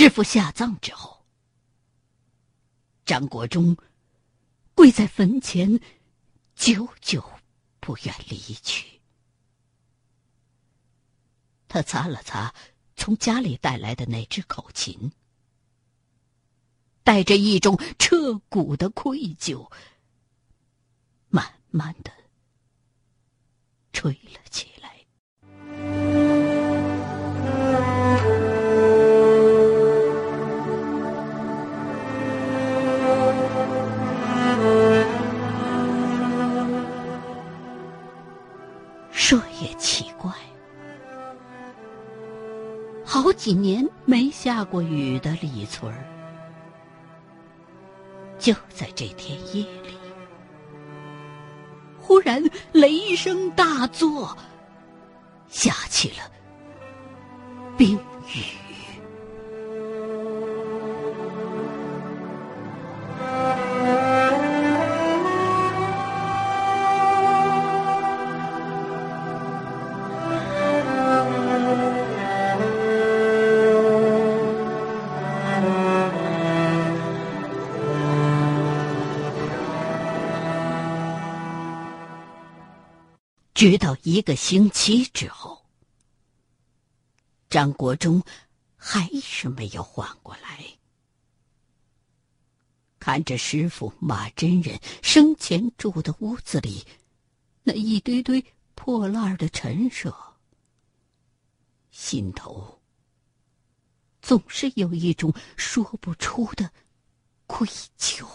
师傅下葬之后，张国忠跪在坟前，久久不愿离去。他擦了擦从家里带来的那只口琴，带着一种彻骨的愧疚，慢慢的吹了起来。好几年没下过雨的李村儿，就在这天夜里，忽然雷声大作，下起了冰雨。直到一个星期之后，张国忠还是没有缓过来。看着师傅马真人生前住的屋子里那一堆堆破烂的陈设，心头总是有一种说不出的愧疚。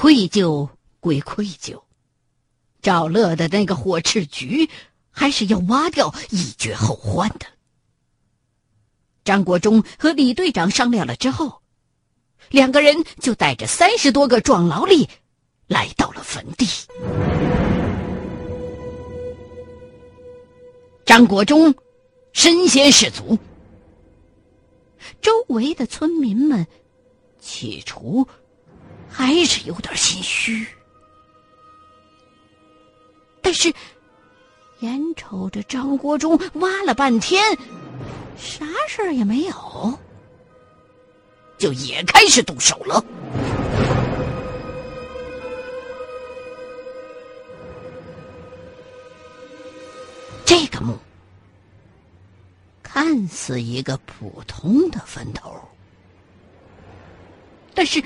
愧疚归愧疚，赵乐的那个火赤菊还是要挖掉，以绝后患的。张国忠和李队长商量了之后，两个人就带着三十多个壮劳力来到了坟地。张国忠身先士卒，周围的村民们。起初还是有点心虚，但是眼瞅着张国忠挖了半天，啥事儿也没有，就也开始动手了。这个墓看似一个普通的坟头。但是，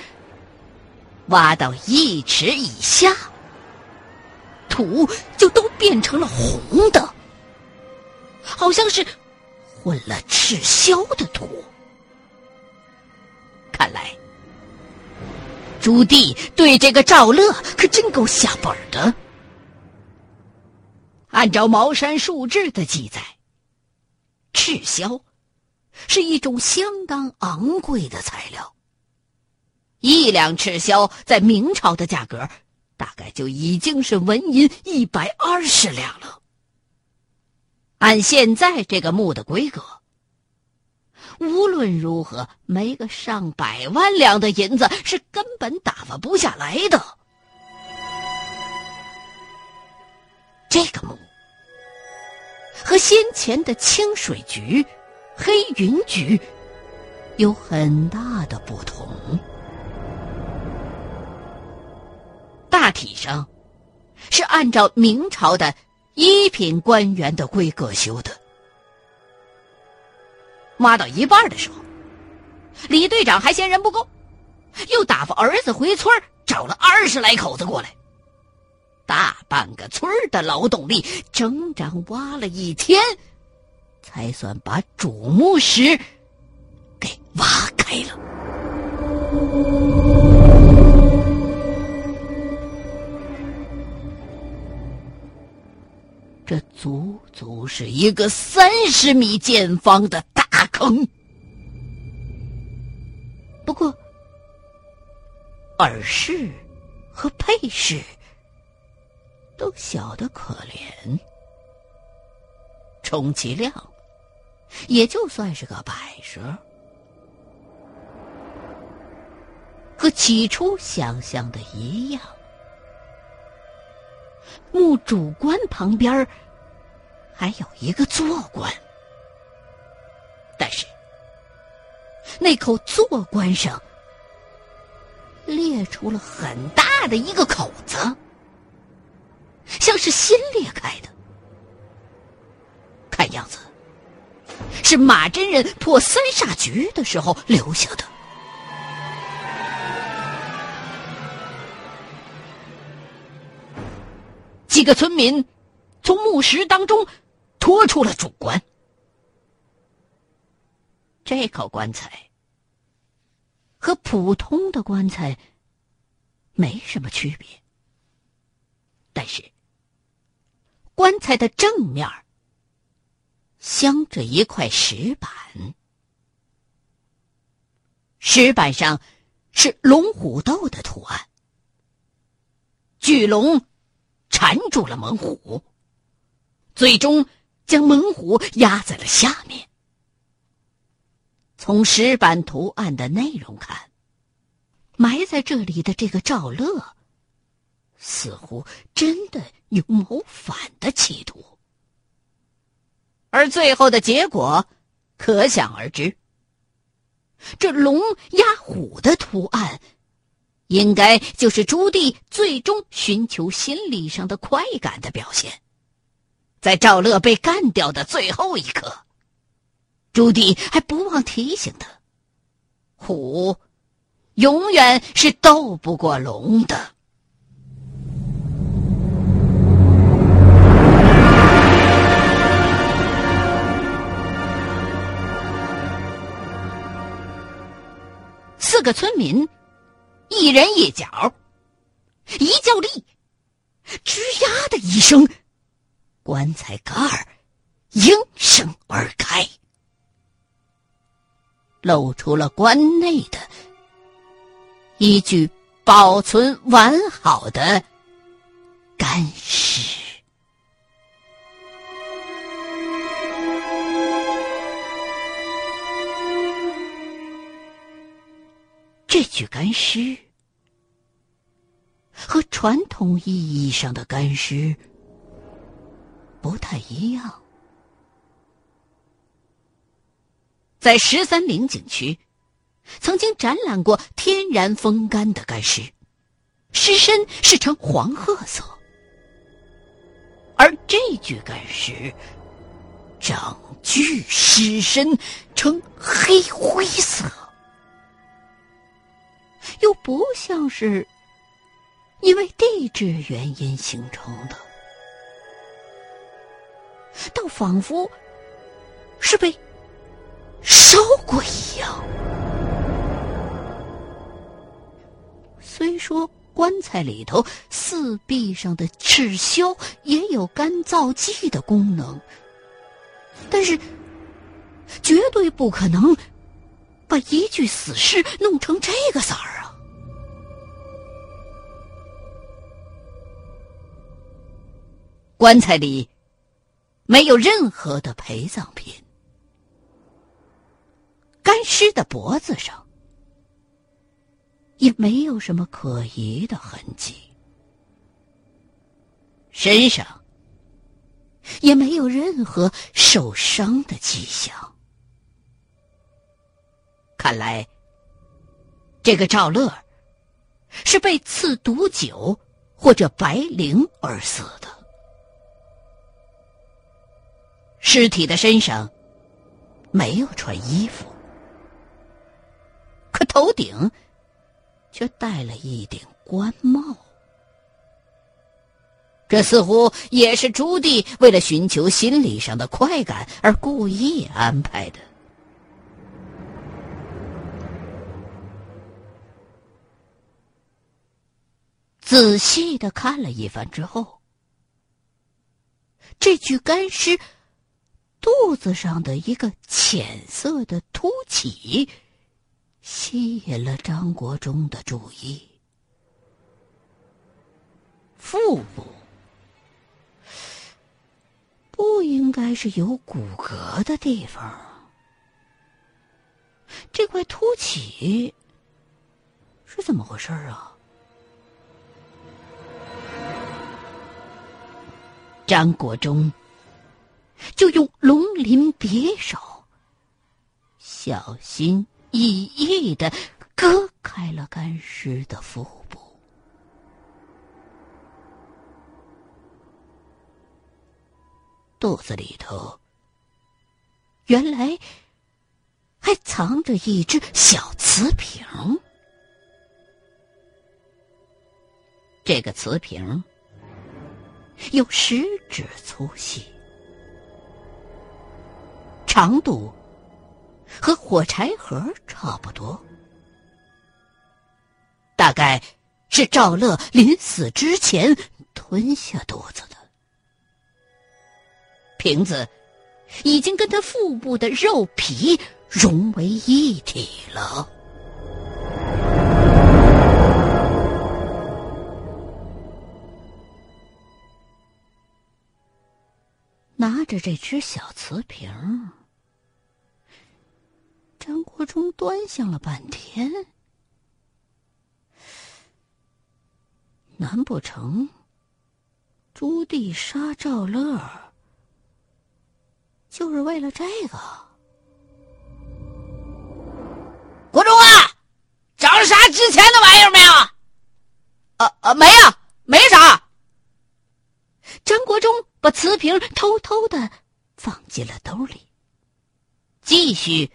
挖到一尺以下，土就都变成了红的，好像是混了赤霄的土。看来，朱棣对这个赵乐可真够下本的。按照茅山术志的记载，赤霄是一种相当昂贵的材料。一两赤霄在明朝的价格，大概就已经是纹银一百二十两了。按现在这个墓的规格，无论如何没个上百万两的银子是根本打发不下来的。这个墓和先前的清水局、黑云局有很大的不同。大体上，是按照明朝的一品官员的规格修的。挖到一半的时候，李队长还嫌人不够，又打发儿子回村找了二十来口子过来，大半个村的劳动力整整挖了一天，才算把主墓室给挖开了。这足足是一个三十米见方的大坑。不过，耳饰和配饰都小得可怜，充其量也就算是个摆设。和起初想象的一样，墓主棺旁边还有一个坐棺，但是那口坐棺上裂出了很大的一个口子，像是新裂开的。看样子是马真人破三煞局的时候留下的。一个村民从墓石当中拖出了主棺。这口棺材和普通的棺材没什么区别，但是棺材的正面镶着一块石板，石板上是龙虎斗的图案，巨龙。缠住了猛虎，最终将猛虎压在了下面。从石板图案的内容看，埋在这里的这个赵乐，似乎真的有谋反的企图。而最后的结果，可想而知。这龙压虎的图案。应该就是朱棣最终寻求心理上的快感的表现。在赵乐被干掉的最后一刻，朱棣还不忘提醒他：“虎永远是斗不过龙的。”四个村民。一人一脚，一较力，吱呀的一声，棺材盖儿应声而开，露出了棺内的一具保存完好的干尸。这具干尸和传统意义上的干尸不太一样。在十三陵景区，曾经展览过天然风干的干尸，尸身是呈黄褐色，而这具干尸整具尸身呈黑灰色。又不像是因为地质原因形成的，倒仿佛是被烧过一样。虽说棺材里头四壁上的赤霄也有干燥剂的功能，但是绝对不可能。把一具死尸弄成这个色儿啊！棺材里没有任何的陪葬品，干尸的脖子上也没有什么可疑的痕迹，身上也没有任何受伤的迹象。看来，这个赵乐是被赐毒酒或者白绫而死的。尸体的身上没有穿衣服，可头顶却戴了一顶官帽。这似乎也是朱棣为了寻求心理上的快感而故意安排的。仔细的看了一番之后，这具干尸肚子上的一个浅色的凸起，吸引了张国忠的注意。腹部不应该是有骨骼的地方。这块凸起是怎么回事啊？张国忠就用龙鳞匕首，小心翼翼的割开了干尸的腹部。肚子里头，原来还藏着一只小瓷瓶。这个瓷瓶有食指粗细，长度和火柴盒差不多，大概是赵乐临死之前吞下肚子的。瓶子已经跟他腹部的肉皮融为一体了。拿着这只小瓷瓶，张国忠端详了半天，难不成朱棣杀赵乐？就是为了这个，国忠啊，找着啥值钱的玩意儿没有？呃呃，没有，没啥。张国忠把瓷瓶偷偷的放进了兜里，继续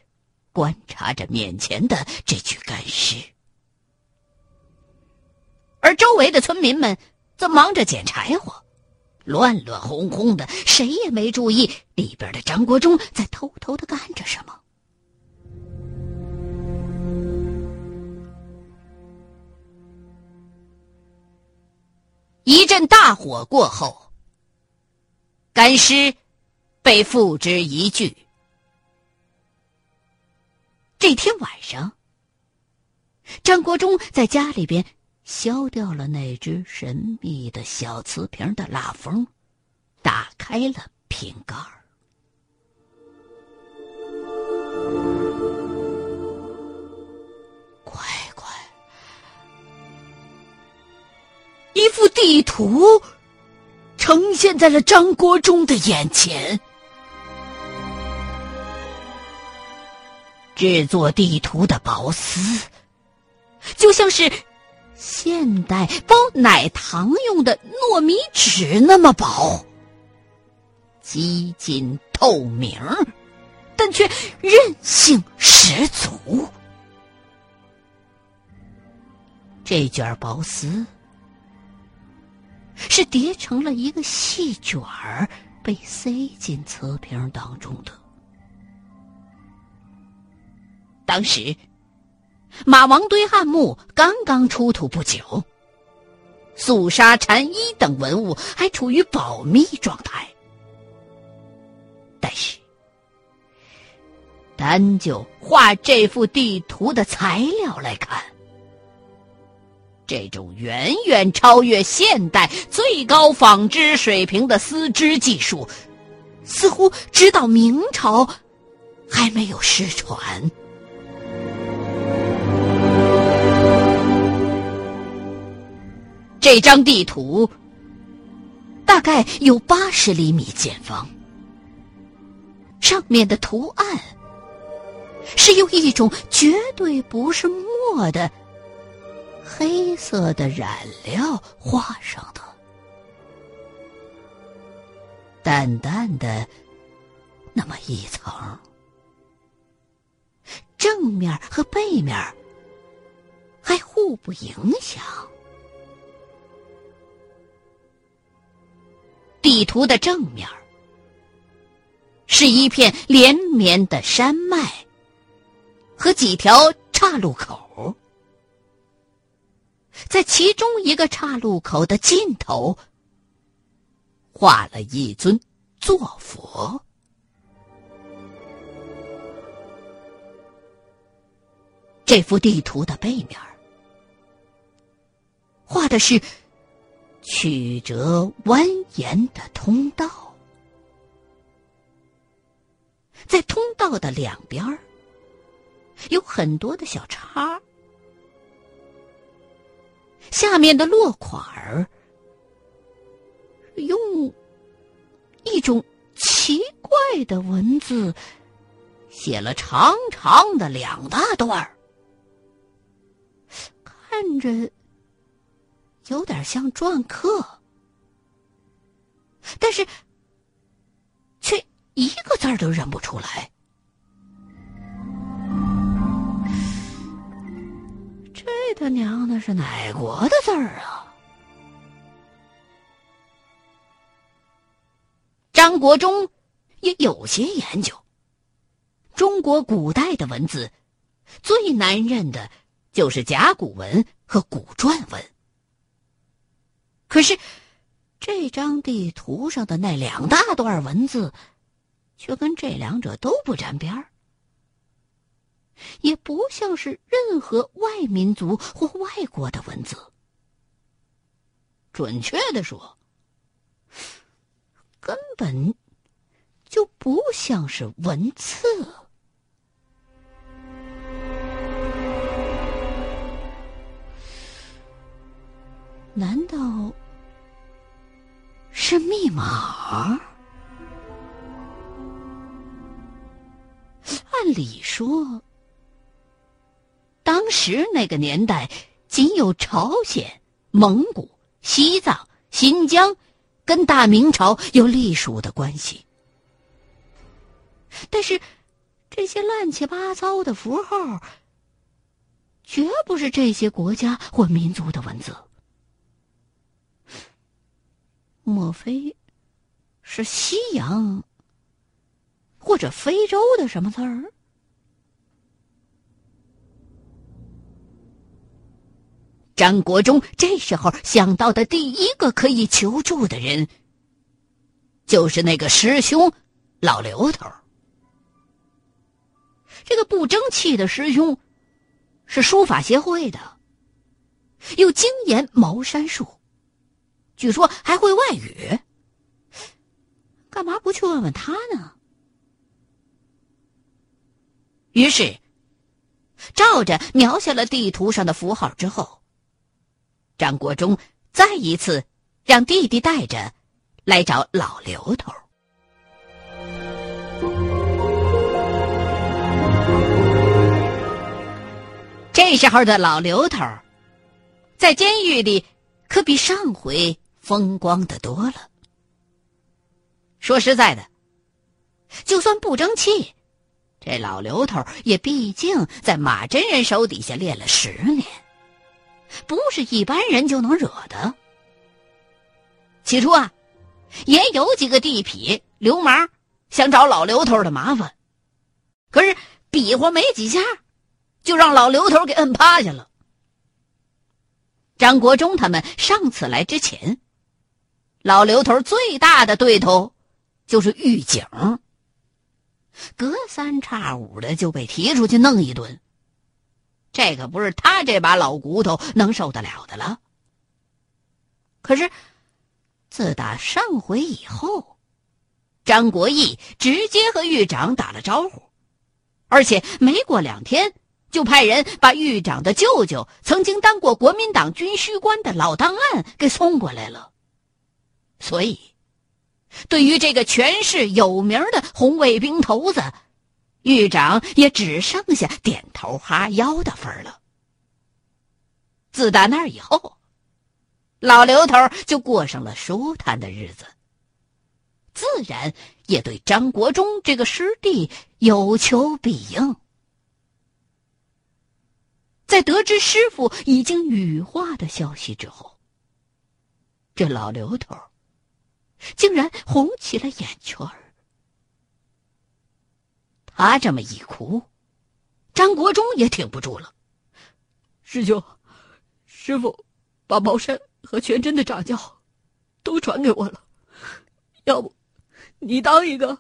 观察着面前的这具干尸，而周围的村民们则忙着捡柴火。乱乱哄哄的，谁也没注意里边的张国忠在偷偷的干着什么。一阵大火过后，干尸被付之一炬。这天晚上，张国忠在家里边。削掉了那只神秘的小瓷瓶的蜡封，打开了瓶盖儿。乖乖，一幅地图呈现在了张国忠的眼前。制作地图的薄丝，就像是。现代包奶糖用的糯米纸那么薄，极尽透明，但却韧性十足。这卷薄丝是叠成了一个细卷儿，被塞进瓷瓶当中的。当时。马王堆汉墓刚刚出土不久，素纱禅衣等文物还处于保密状态。但是，单就画这幅地图的材料来看，这种远远超越现代最高纺织水平的丝织技术，似乎直到明朝还没有失传。这张地图大概有八十厘米见方，上面的图案是用一种绝对不是墨的黑色的染料画上的，淡淡的那么一层，正面和背面还互不影响。地图的正面是一片连绵的山脉和几条岔路口，在其中一个岔路口的尽头画了一尊坐佛。这幅地图的背面画的是。曲折蜿蜒的通道，在通道的两边有很多的小叉，下面的落款儿用一种奇怪的文字写了长长的两大段儿，看着有点像篆刻，但是却一个字儿都认不出来。他娘的是哪国的字儿啊？张国忠也有些研究。中国古代的文字最难认的就是甲骨文和古篆文。可是，这张地图上的那两大段文字，却跟这两者都不沾边儿，也不像是任何外民族或外国的文字。准确的说，根本就不像是文字。难道是密码？按理说，当时那个年代仅有朝鲜、蒙古、西藏、新疆跟大明朝有隶属的关系，但是这些乱七八糟的符号，绝不是这些国家或民族的文字。莫非是西洋或者非洲的什么字儿？张国忠这时候想到的第一个可以求助的人，就是那个师兄老刘头。这个不争气的师兄是书法协会的，又精研茅山术。据说还会外语，干嘛不去问问他呢？于是，照着描下了地图上的符号之后，张国忠再一次让弟弟带着来找老刘头。这时候的老刘头，在监狱里可比上回。风光的多了。说实在的，就算不争气，这老刘头也毕竟在马真人手底下练了十年，不是一般人就能惹的。起初啊，也有几个地痞流氓想找老刘头的麻烦，可是比划没几下，就让老刘头给摁趴下了。张国忠他们上次来之前。老刘头最大的对头，就是狱警。隔三差五的就被提出去弄一顿，这可不是他这把老骨头能受得了的了。可是，自打上回以后，张国义直接和狱长打了招呼，而且没过两天，就派人把狱长的舅舅曾经当过国民党军需官的老档案给送过来了。所以，对于这个全市有名的红卫兵头子，狱长也只剩下点头哈腰的份儿了。自打那以后，老刘头就过上了舒坦的日子，自然也对张国忠这个师弟有求必应。在得知师傅已经羽化的消息之后，这老刘头。竟然红起了眼圈儿。他这么一哭，张国忠也挺不住了。师兄，师傅把茅山和全真的掌教都传给我了，要不你当一个？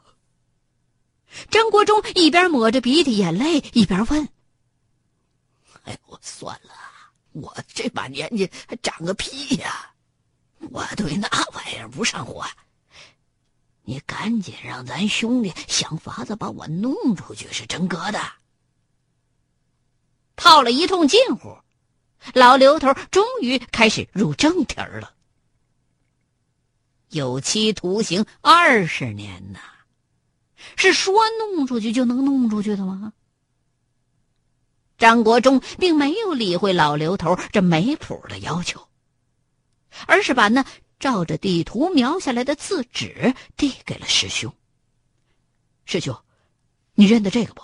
张国忠一边抹着鼻涕眼泪，一边问：“哎，我算了，我这把年纪还长个屁呀！”我对那玩意儿不上火，你赶紧让咱兄弟想法子把我弄出去，是真格的。套了一通近乎，老刘头终于开始入正题了。有期徒刑二十年呐，是说弄出去就能弄出去的吗？张国忠并没有理会老刘头这没谱的要求，而是把那照着地图描下来的字纸递给了师兄。师兄，你认得这个不？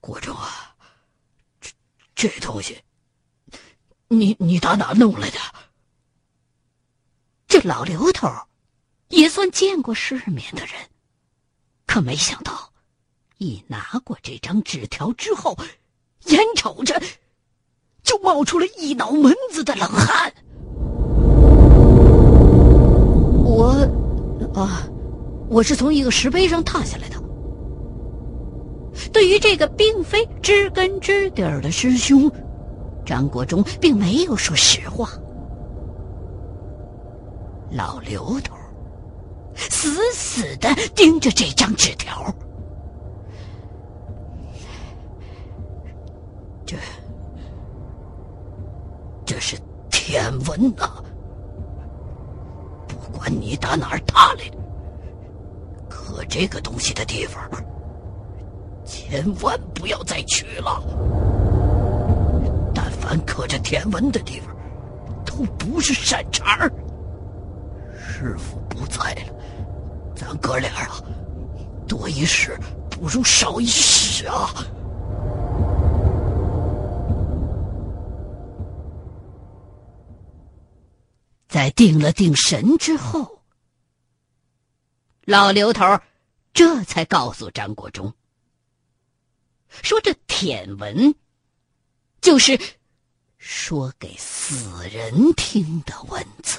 国忠啊，这这东西，你你打哪弄来的？这老刘头也算见过世面的人，可没想到。一拿过这张纸条之后，眼瞅着就冒出了一脑门子的冷汗。我，啊，我是从一个石碑上踏下来的。对于这个并非知根知底儿的师兄，张国忠并没有说实话。老刘头死死的盯着这张纸条。这，这是天文呐！不管你打哪儿踏来的，刻这个东西的地方，千万不要再去了。但凡刻着天文的地方，都不是善茬儿。师傅不在了，咱哥俩啊，多一事不如少一事啊！在定了定神之后，老刘头这才告诉张国忠说：“这舔文就是说给死人听的文字。”